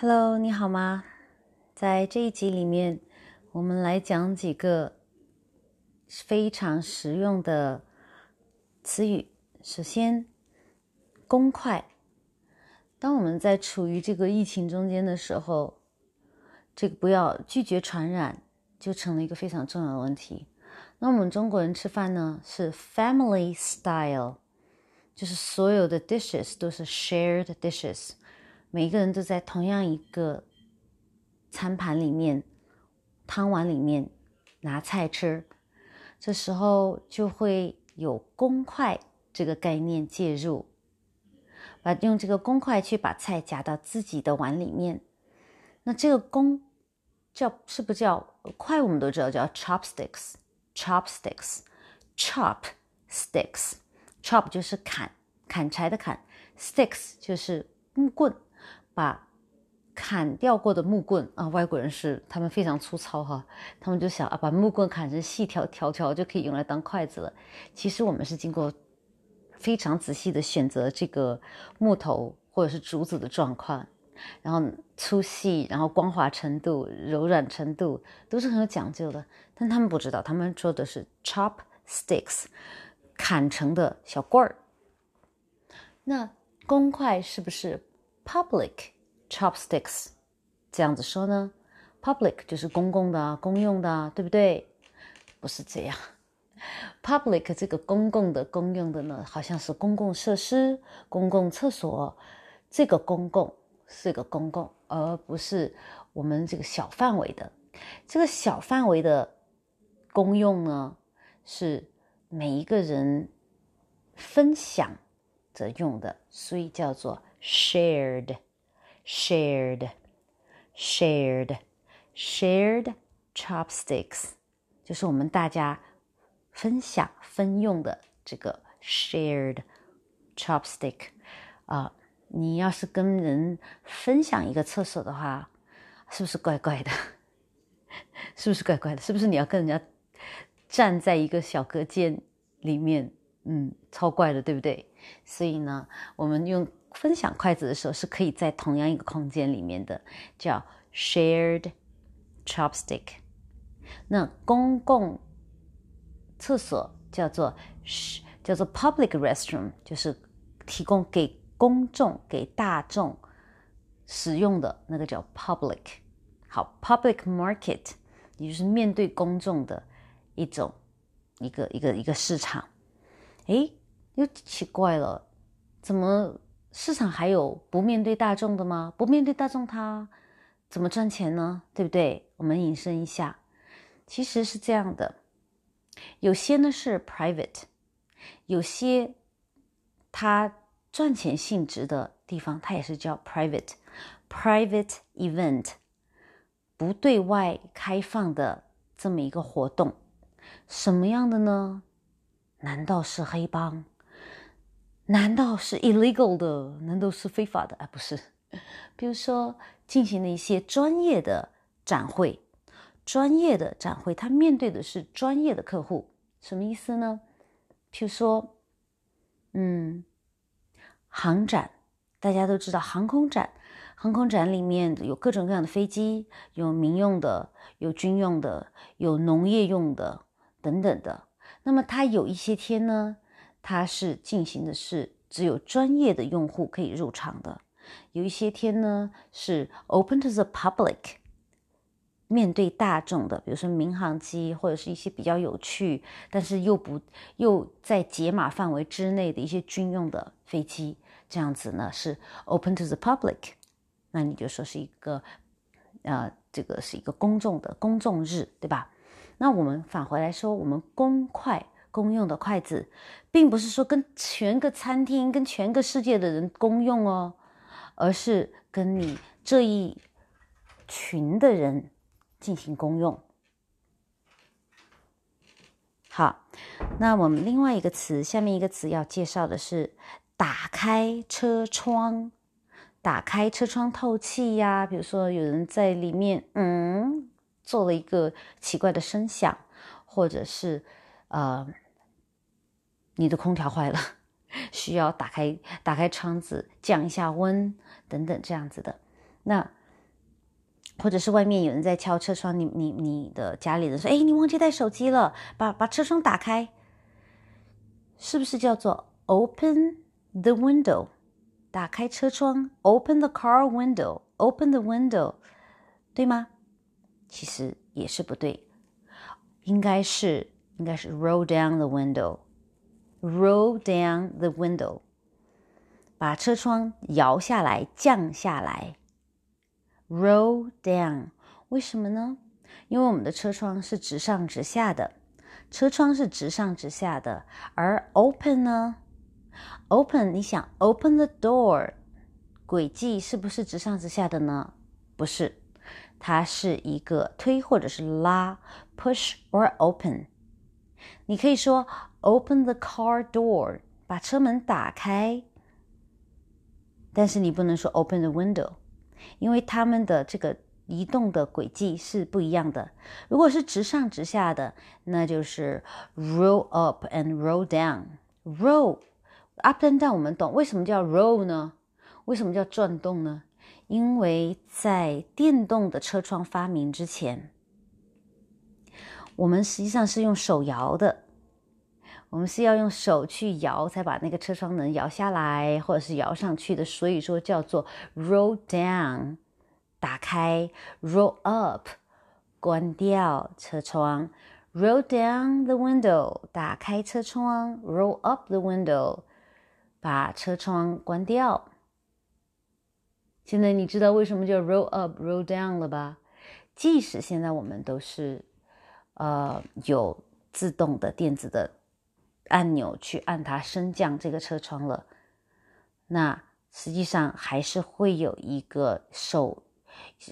Hello，你好吗？在这一集里面，我们来讲几个非常实用的词语。首先，公筷。当我们在处于这个疫情中间的时候，这个不要拒绝传染，就成了一个非常重要的问题。那我们中国人吃饭呢，是 family style，就是所有的 dishes 都是 shared dishes。每个人都在同样一个餐盘里面、汤碗里面拿菜吃，这时候就会有公筷这个概念介入，把用这个公筷去把菜夹到自己的碗里面。那这个公叫是不是叫筷？我们都知道叫 chopsticks，chopsticks，chop sticks，chop 就是砍砍柴的砍，sticks 就是木棍。把砍掉过的木棍啊，外国人是他们非常粗糙哈，他们就想啊，把木棍砍成细条条条就可以用来当筷子了。其实我们是经过非常仔细的选择这个木头或者是竹子的状况，然后粗细，然后光滑程度、柔软程度都是很有讲究的。但他们不知道，他们说的是 chop sticks，砍成的小棍儿。那公筷是不是？Public chopsticks，这样子说呢？Public 就是公共的、公用的，对不对？不是这样。Public 这个公共的、公用的呢，好像是公共设施、公共厕所。这个公共是个公共，而不是我们这个小范围的。这个小范围的公用呢，是每一个人分享着用的，所以叫做。Shared, shared, shared, shared chopsticks，就是我们大家分享分用的这个 shared chopstick 啊。你要是跟人分享一个厕所的话，是不是怪怪的？是不是怪怪的？是不是你要跟人家站在一个小隔间里面？嗯，超怪的，对不对？所以呢，我们用。分享筷子的时候是可以在同样一个空间里面的，叫 shared chopstick。那公共厕所叫做叫做 public restroom，就是提供给公众、给大众使用的那个叫 public。好，public market 也就是面对公众的一种一个一个一个市场。哎，又奇怪了，怎么？市场还有不面对大众的吗？不面对大众，他怎么赚钱呢？对不对？我们引申一下，其实是这样的：有些呢是 private，有些它赚钱性质的地方，它也是叫 private private event，不对外开放的这么一个活动。什么样的呢？难道是黑帮？难道是 illegal 的？难道是非法的？啊，不是。比如说，进行了一些专业的展会，专业的展会，它面对的是专业的客户，什么意思呢？譬如说，嗯，航展，大家都知道航空展，航空展里面有各种各样的飞机，有民用的，有军用的，有农业用的等等的。那么它有一些天呢？它是进行的是只有专业的用户可以入场的，有一些天呢是 open to the public，面对大众的，比如说民航机或者是一些比较有趣，但是又不又在解码范围之内的一些军用的飞机，这样子呢是 open to the public，那你就说是一个，呃，这个是一个公众的公众日，对吧？那我们返回来说，我们公筷。公用的筷子，并不是说跟全个餐厅、跟全个世界的人公用哦，而是跟你这一群的人进行公用。好，那我们另外一个词，下面一个词要介绍的是打开车窗，打开车窗透气呀。比如说有人在里面，嗯，做了一个奇怪的声响，或者是。呃，你的空调坏了，需要打开打开窗子降一下温等等这样子的。那或者是外面有人在敲车窗，你你你的家里人说：“哎，你忘记带手机了，把把车窗打开。”是不是叫做 “open the window”？打开车窗，“open the car window”，“open the window”，对吗？其实也是不对，应该是应该是 “roll down the window” Roll down the window”，把车窗摇下来，降下来。Roll down，为什么呢？因为我们的车窗是直上直下的，车窗是直上直下的，而 open 呢？open，你想 open the door，轨迹是不是直上直下的呢？不是，它是一个推或者是拉，push or open。你可以说 open the car door，把车门打开，但是你不能说 open the window。因为它们的这个移动的轨迹是不一样的。如果是直上直下的，那就是 roll up and roll down。roll up and down 我们懂，为什么叫 roll 呢？为什么叫转动呢？因为在电动的车窗发明之前，我们实际上是用手摇的。我们是要用手去摇，才把那个车窗能摇下来，或者是摇上去的。所以说叫做 roll down，打开；roll up，关掉车窗；roll down the window，打开车窗；roll up the window，把车窗关掉。现在你知道为什么叫 roll up、roll down 了吧？即使现在我们都是呃有自动的电子的。按钮去按它升降这个车窗了，那实际上还是会有一个手，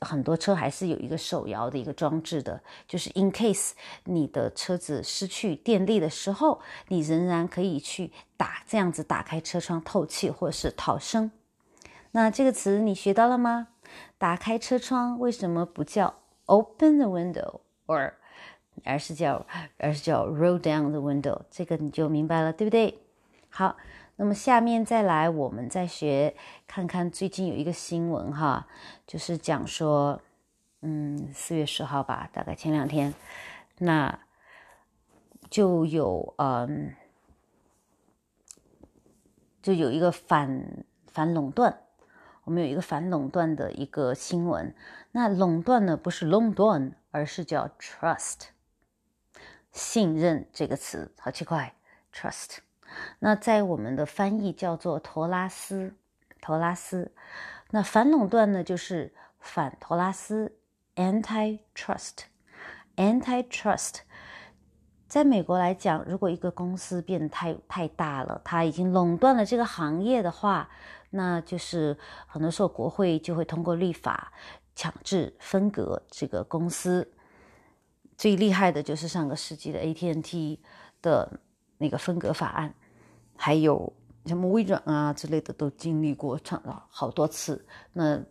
很多车还是有一个手摇的一个装置的，就是 in case 你的车子失去电力的时候，你仍然可以去打这样子打开车窗透气或是逃生。那这个词你学到了吗？打开车窗为什么不叫 open the window or？而是叫，而是叫 roll down the window，这个你就明白了，对不对？好，那么下面再来，我们再学看看最近有一个新闻哈，就是讲说，嗯，四月十号吧，大概前两天，那就有嗯，就有一个反反垄断，我们有一个反垄断的一个新闻。那垄断呢，不是垄断，而是叫 trust。信任这个词好奇怪，trust。那在我们的翻译叫做托拉斯，托拉斯。那反垄断呢，就是反托拉斯，anti-trust，anti-trust。在美国来讲，如果一个公司变得太太大了，它已经垄断了这个行业的话，那就是很多时候国会就会通过立法强制分割这个公司。最厉害的就是上个世纪的 AT&T 的那个分隔法案，还有什么微软啊之类的都经历过唱了好多次。那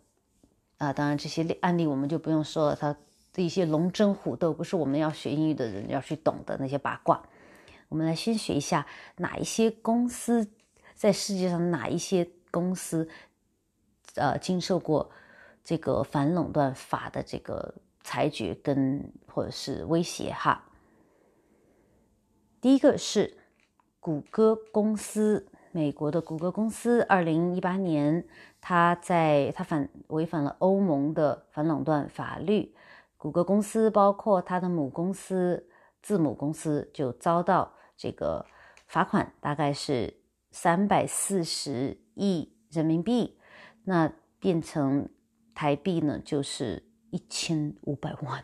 啊，当然这些案例我们就不用说了，它的一些龙争虎斗不是我们要学英语的人要去懂的那些八卦。我们来先学一下哪一些公司在世界上哪一些公司呃经受过这个反垄断法的这个。裁决跟或者是威胁哈。第一个是谷歌公司，美国的谷歌公司，二零一八年，它在它反违反了欧盟的反垄断法律，谷歌公司包括它的母公司、字母公司就遭到这个罚款，大概是三百四十亿人民币，那变成台币呢就是。一千五百万，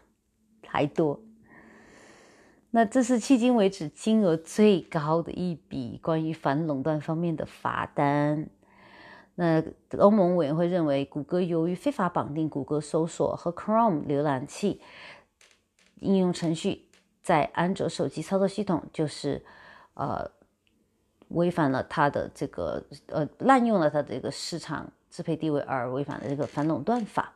还多。那这是迄今为止金额最高的一笔关于反垄断方面的罚单。那欧盟委员会认为，谷歌由于非法绑定谷歌搜索和 Chrome 浏览器应用程序在安卓手机操作系统，就是呃违反了它的这个呃滥用了它的这个市场支配地位而违反了这个反垄断法。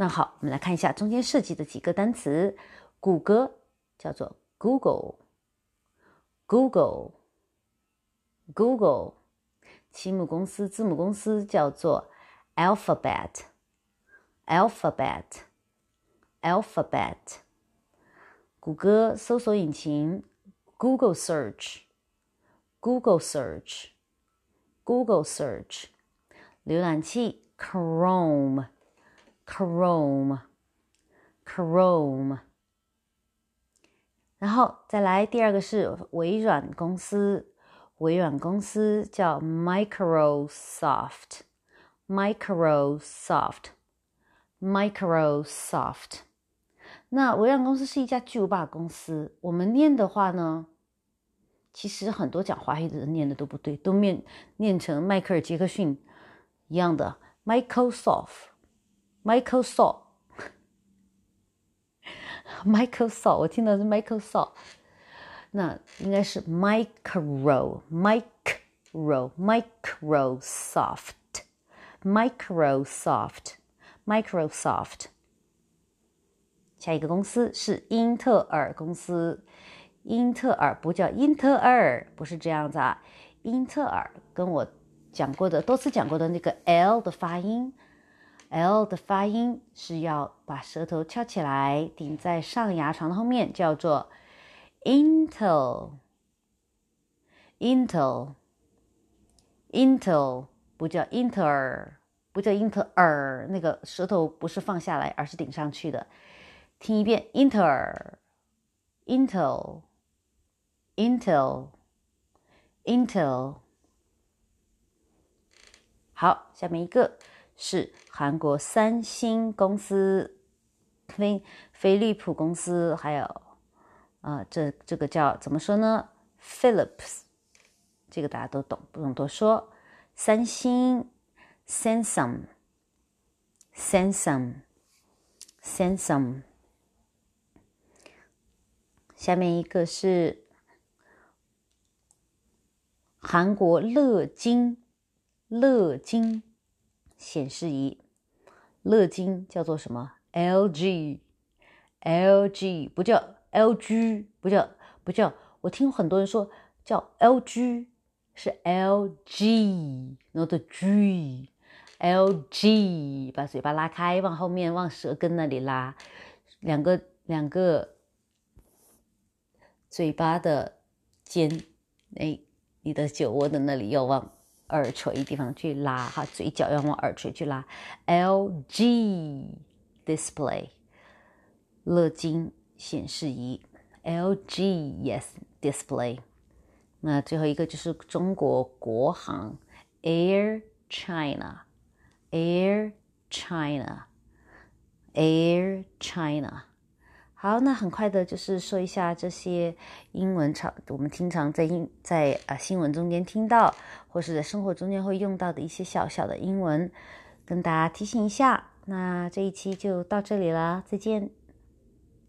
那好，我们来看一下中间涉及的几个单词。谷歌叫做 Google，Google，Google。其母公司、字母公司叫做 Alphabet，Alphabet。Alphabet。谷歌搜索引擎，Google Search，Google Search，Google Search。浏览器 Chrome Chrome，Chrome，。然后再来第二个是微软公司，微软公司叫 Microsoft，Microsoft，Microsoft。那微软公司是一家巨无霸公司，我们念的话呢，其实很多讲华语的人念的都不对，都念念成迈克尔杰克逊一样的 Microsoft Microsoft，Microsoft。我听到是 Microsoft，那应该是 Micro，Micro，Microsoft，Microsoft，Microsoft。下一个公司是英特尔公司，英特尔不叫英特尔，不是这样子啊，英特尔跟我讲过的多次讲过的那个 L 的发音。L 的发音是要把舌头翘起来，顶在上牙床的后面，叫做 Intel，Intel，Intel，不叫 inter，，不叫 inter，，那个舌头不是放下来，而是顶上去的。听一遍 inter。intel。intel。intel。好，下面一个。是韩国三星公司、飞飞利浦公司，还有，呃，这这个叫怎么说呢？Philips，这个大家都懂，不用多说。三星，Samsung，Samsung，Samsung。下面一个是韩国乐金，乐金。显示仪，乐金叫做什么？LG，LG 不叫 LG，不叫不叫。我听很多人说叫 LG，是 LG，not G，LG。把嘴巴拉开，往后面往舌根那里拉，两个两个嘴巴的尖，哎，你的酒窝的那里要往。耳垂地方去拉哈，嘴角要往耳垂去拉。LG display，乐金显示仪。LG yes display。那最后一个就是中国国航，Air China，Air China，Air China。好，那很快的就是说一下这些英文常我们经常在英在啊新闻中间听到，或是在生活中间会用到的一些小小的英文，跟大家提醒一下。那这一期就到这里了，再见。